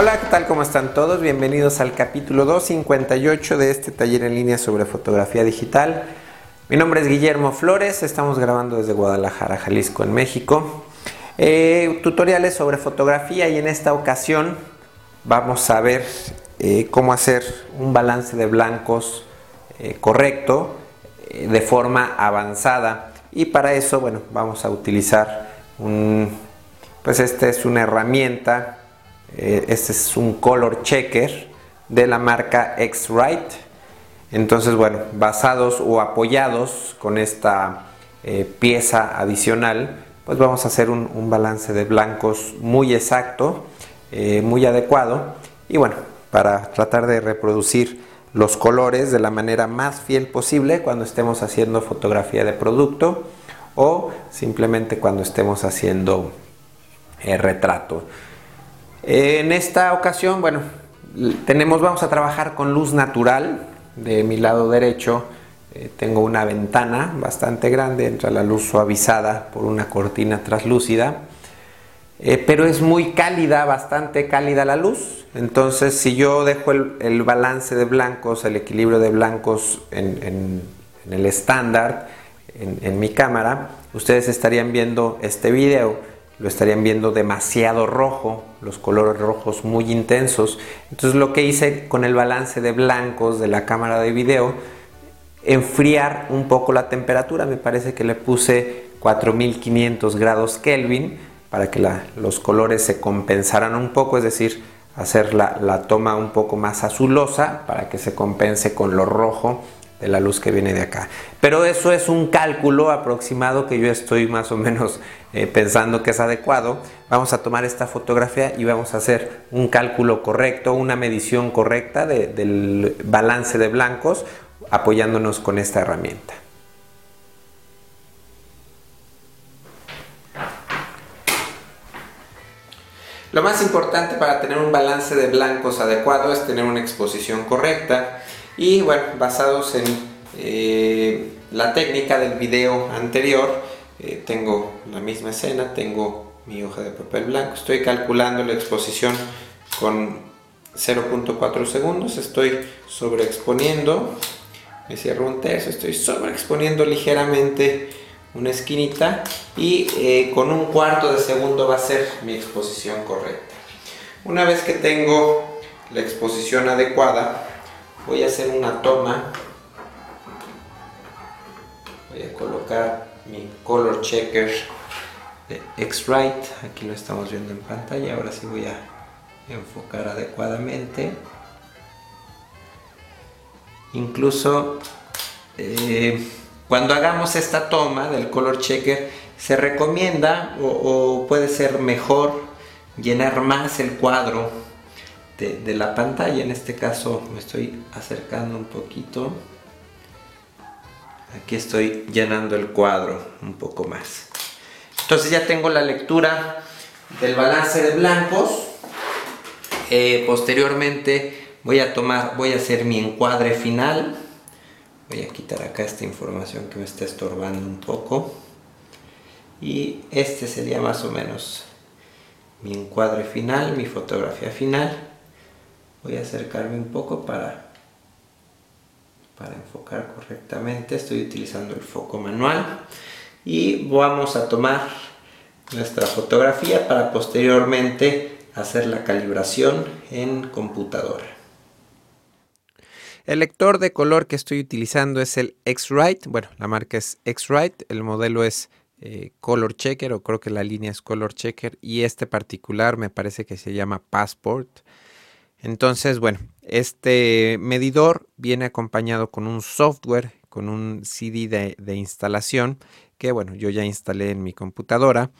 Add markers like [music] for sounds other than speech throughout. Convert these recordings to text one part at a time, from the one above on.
Hola, ¿qué tal? ¿Cómo están todos? Bienvenidos al capítulo 258 de este taller en línea sobre fotografía digital. Mi nombre es Guillermo Flores, estamos grabando desde Guadalajara, Jalisco, en México. Eh, tutoriales sobre fotografía y en esta ocasión vamos a ver eh, cómo hacer un balance de blancos eh, correcto de forma avanzada y para eso bueno vamos a utilizar un pues esta es una herramienta este es un color checker de la marca X-Rite. Entonces, bueno, basados o apoyados con esta eh, pieza adicional, pues vamos a hacer un, balance de blancos muy exacto, eh, muy adecuado. Y bueno, para tratar de reproducir los colores de la manera más fiel posible cuando estemos haciendo fotografía de producto o simplemente cuando estemos haciendo retrato. En esta ocasión, bueno, tenemos, vamos a trabajar con luz natural. De mi lado derecho eh, tengo una ventana bastante grande, entra la luz suavizada por una cortina translúcida. Eh, pero es muy cálida, bastante cálida la luz. Entonces, si yo dejo el, balance de blancos, el equilibrio de blancos en, el estándar, en mi cámara, ustedes estarían viendo este video lo estarían viendo demasiado rojo, los colores rojos muy intensos. Entonces lo que hice con el balance de blancos de la cámara de video, enfriar un poco la temperatura, me parece que le puse 4500 grados Kelvin para que los colores se compensaran un poco, es decir, hacer la, la toma un poco más azulosa para que se compense con lo rojo de la luz que viene de acá. Pero eso es un cálculo aproximado que yo estoy más o menos eh, pensando que es adecuado. Vamos a tomar esta fotografía y vamos a hacer un cálculo correcto, una medición correcta del balance de blancos apoyándonos con esta herramienta. Lo más importante para tener un balance de blancos adecuado es tener una exposición correcta y bueno, basados en eh, la técnica del video anterior, eh, tengo la misma escena, tengo mi hoja de papel blanco, estoy calculando la exposición con 0.4 segundos, estoy sobreexponiendo, me cierro un tercio, estoy sobreexponiendo ligeramente una esquinita y eh, con un cuarto de segundo va a ser mi exposición correcta. Una vez que tengo la exposición adecuada, voy a hacer una toma. Voy a colocar mi color checker de X-Rite aquí lo estamos viendo en pantalla ahora sí voy a enfocar adecuadamente incluso eh, cuando hagamos esta toma del color checker se recomienda o puede ser mejor llenar más el cuadro de, la pantalla. En este caso me estoy acercando un poquito. Aquí estoy llenando el cuadro un poco más. Entonces ya tengo la lectura del balance de blancos. Eh, posteriormente voy a tomar, voy a hacer mi encuadre final. Voy a quitar acá esta información que me está estorbando un poco. Y este sería más o menos mi encuadre final, mi fotografía final voy a acercarme un poco para para enfocar correctamente. Estoy utilizando el foco manual. Y vamos a tomar nuestra fotografía para posteriormente hacer la calibración en computadora. El lector de color que estoy utilizando es el X-Rite, bueno, la marca es X-Rite, el modelo es eh, Color Checker o creo que la línea es Color Checker. Y este particular me parece que se llama Passport. Entonces, bueno, este medidor viene acompañado con un software, con un CD de, instalación que, bueno, yo ya instalé en mi computadora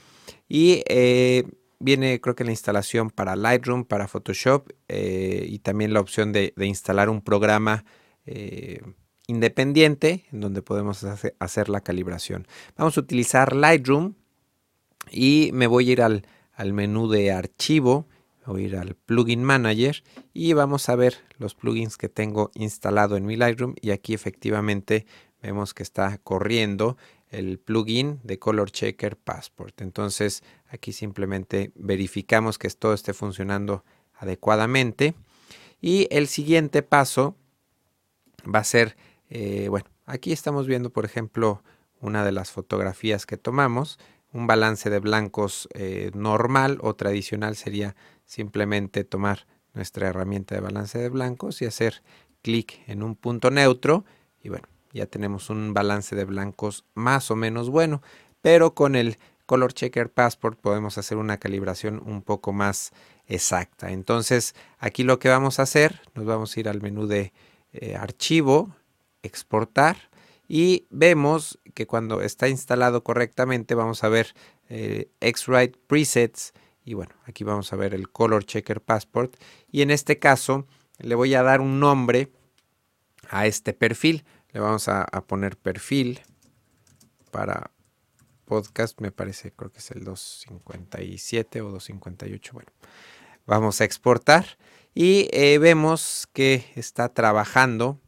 y eh, viene creo que la instalación para Lightroom, para Photoshop eh, y también la opción de, instalar un programa eh, independiente en donde podemos hacer, la calibración. Vamos a utilizar Lightroom y me voy a ir al, al menú de archivo ir al plugin manager y vamos a ver los plugins que tengo instalado en mi Lightroom y aquí efectivamente vemos que está corriendo el plugin de Color Checker Passport. Entonces aquí simplemente verificamos que todo esté funcionando adecuadamente. Y el siguiente paso va a ser, eh, bueno, aquí estamos viendo, por ejemplo, una de las fotografías que tomamos. Un balance de blancos eh, normal o tradicional sería simplemente tomar nuestra herramienta de balance de blancos y hacer clic en un punto neutro y bueno, ya tenemos un balance de blancos más o menos bueno, pero con el Color Checker Passport podemos hacer una calibración un poco más exacta. Entonces, aquí lo que vamos a hacer, nos vamos a ir al menú de eh, archivo, exportar y vemos que cuando está instalado correctamente vamos a ver eh, X-Rite Presets y bueno, aquí vamos a ver el Color Checker Passport y en este caso le voy a dar un nombre a este perfil. Le vamos a, poner perfil para podcast, me parece, creo que es el 257 o 258. Bueno, vamos a exportar y eh, vemos que está trabajando,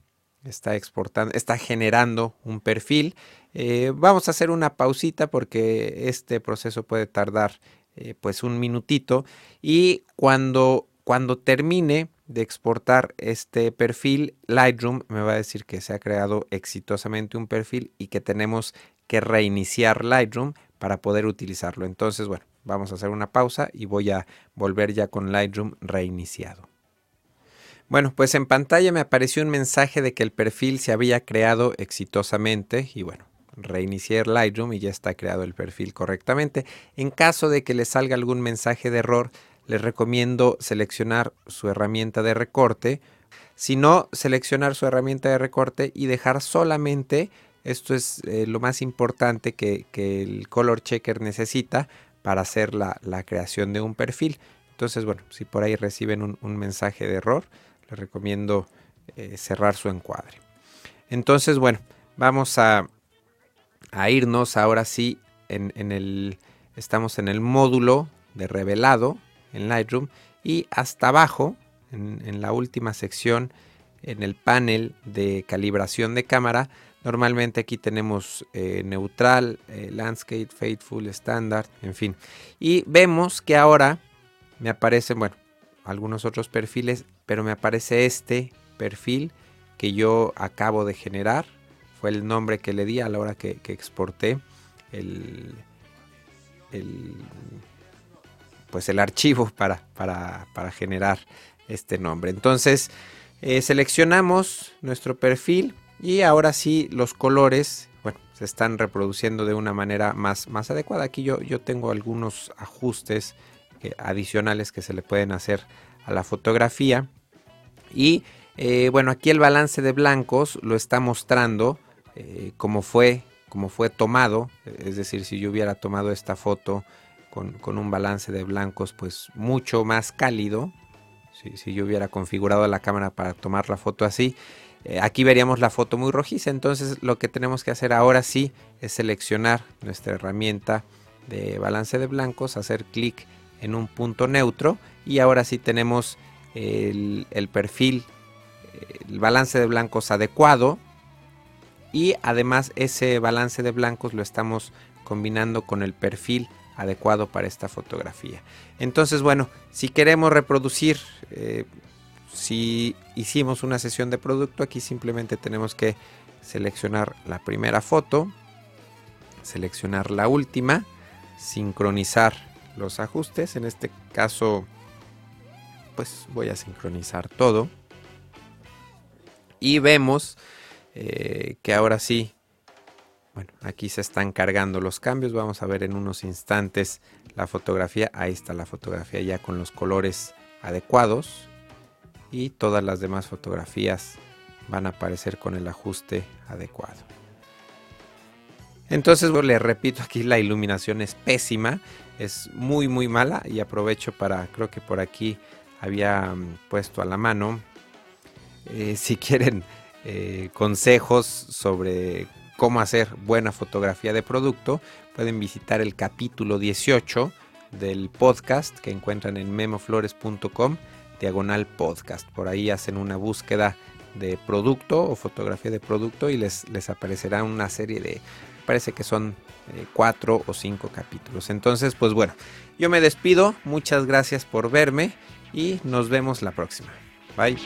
está exportando, está generando un perfil. Eh, vamos a hacer una pausita porque este proceso puede tardar eh, pues un minutito y cuando, cuando termine de exportar este perfil, Lightroom me va a decir que se ha creado exitosamente un perfil y que tenemos que reiniciar Lightroom para poder utilizarlo. Entonces, bueno, vamos a hacer una pausa y voy a volver ya con Lightroom reiniciado. Bueno, pues en pantalla me apareció un mensaje de que el perfil se había creado exitosamente y bueno, reiniciar Lightroom y ya está creado el perfil correctamente. En caso de que le salga algún mensaje de error, les recomiendo seleccionar su herramienta de recorte. Si no, seleccionar su herramienta de recorte y dejar solamente, esto es eh, lo más importante que, el color checker necesita para hacer la, creación de un perfil. Entonces, bueno, si por ahí reciben un, mensaje de error, les recomiendo eh, cerrar su encuadre. Entonces, bueno, vamos a, a irnos ahora sí en, el, estamos en el módulo de revelado en Lightroom y hasta abajo, en, la última sección, en el panel de calibración de cámara, normalmente aquí tenemos eh, neutral, eh, landscape, faithful, standard, en fin. Y vemos que ahora me aparecen, bueno, algunos otros perfiles, pero me aparece este perfil que yo acabo de generar fue el nombre que le di a la hora que, exporté el, pues el archivo para, para, generar este nombre. Entonces eh, seleccionamos nuestro perfil y ahora sí los colores bueno, se están reproduciendo de una manera más, más adecuada. Aquí yo, yo tengo algunos ajustes eh, adicionales que se le pueden hacer a la fotografía. Y eh, bueno, aquí el balance de blancos lo está mostrando eh, como, fue, fue tomado, es decir, si yo hubiera tomado esta foto con, un balance de blancos pues mucho más cálido, si, yo hubiera configurado la cámara para tomar la foto así, eh, aquí veríamos la foto muy rojiza, entonces lo que tenemos que hacer ahora sí es seleccionar nuestra herramienta de balance de blancos, hacer clic en un punto neutro y ahora sí tenemos el perfil, el balance de blancos adecuado y además ese balance de blancos lo estamos combinando con el perfil adecuado para esta fotografía. Entonces, bueno, si queremos reproducir, eh, si hicimos una sesión de producto, aquí simplemente tenemos que seleccionar la primera foto, seleccionar la última, sincronizar los ajustes. En este caso, pues voy a sincronizar todo. Y vemos eh, que ahora sí, bueno, aquí se están cargando los cambios. Vamos a ver en unos instantes la fotografía. Ahí está la fotografía ya con los colores adecuados. Y todas las demás fotografías van a aparecer con el ajuste adecuado. Entonces le repito aquí la iluminación es pésima, es muy muy mala y aprovecho para, creo que por aquí había mm, puesto a la mano, eh, [laughs] si quieren eh, consejos sobre cómo hacer buena fotografía de producto, pueden visitar el capítulo 18 del podcast que encuentran en memoflores.com diagonal podcast. Por ahí hacen una búsqueda de producto o fotografía de producto y les, les aparecerá una serie de, parece que son eh, cuatro o cinco capítulos. Entonces, pues bueno, yo me despido, muchas gracias por verme y nos vemos la próxima. Bye.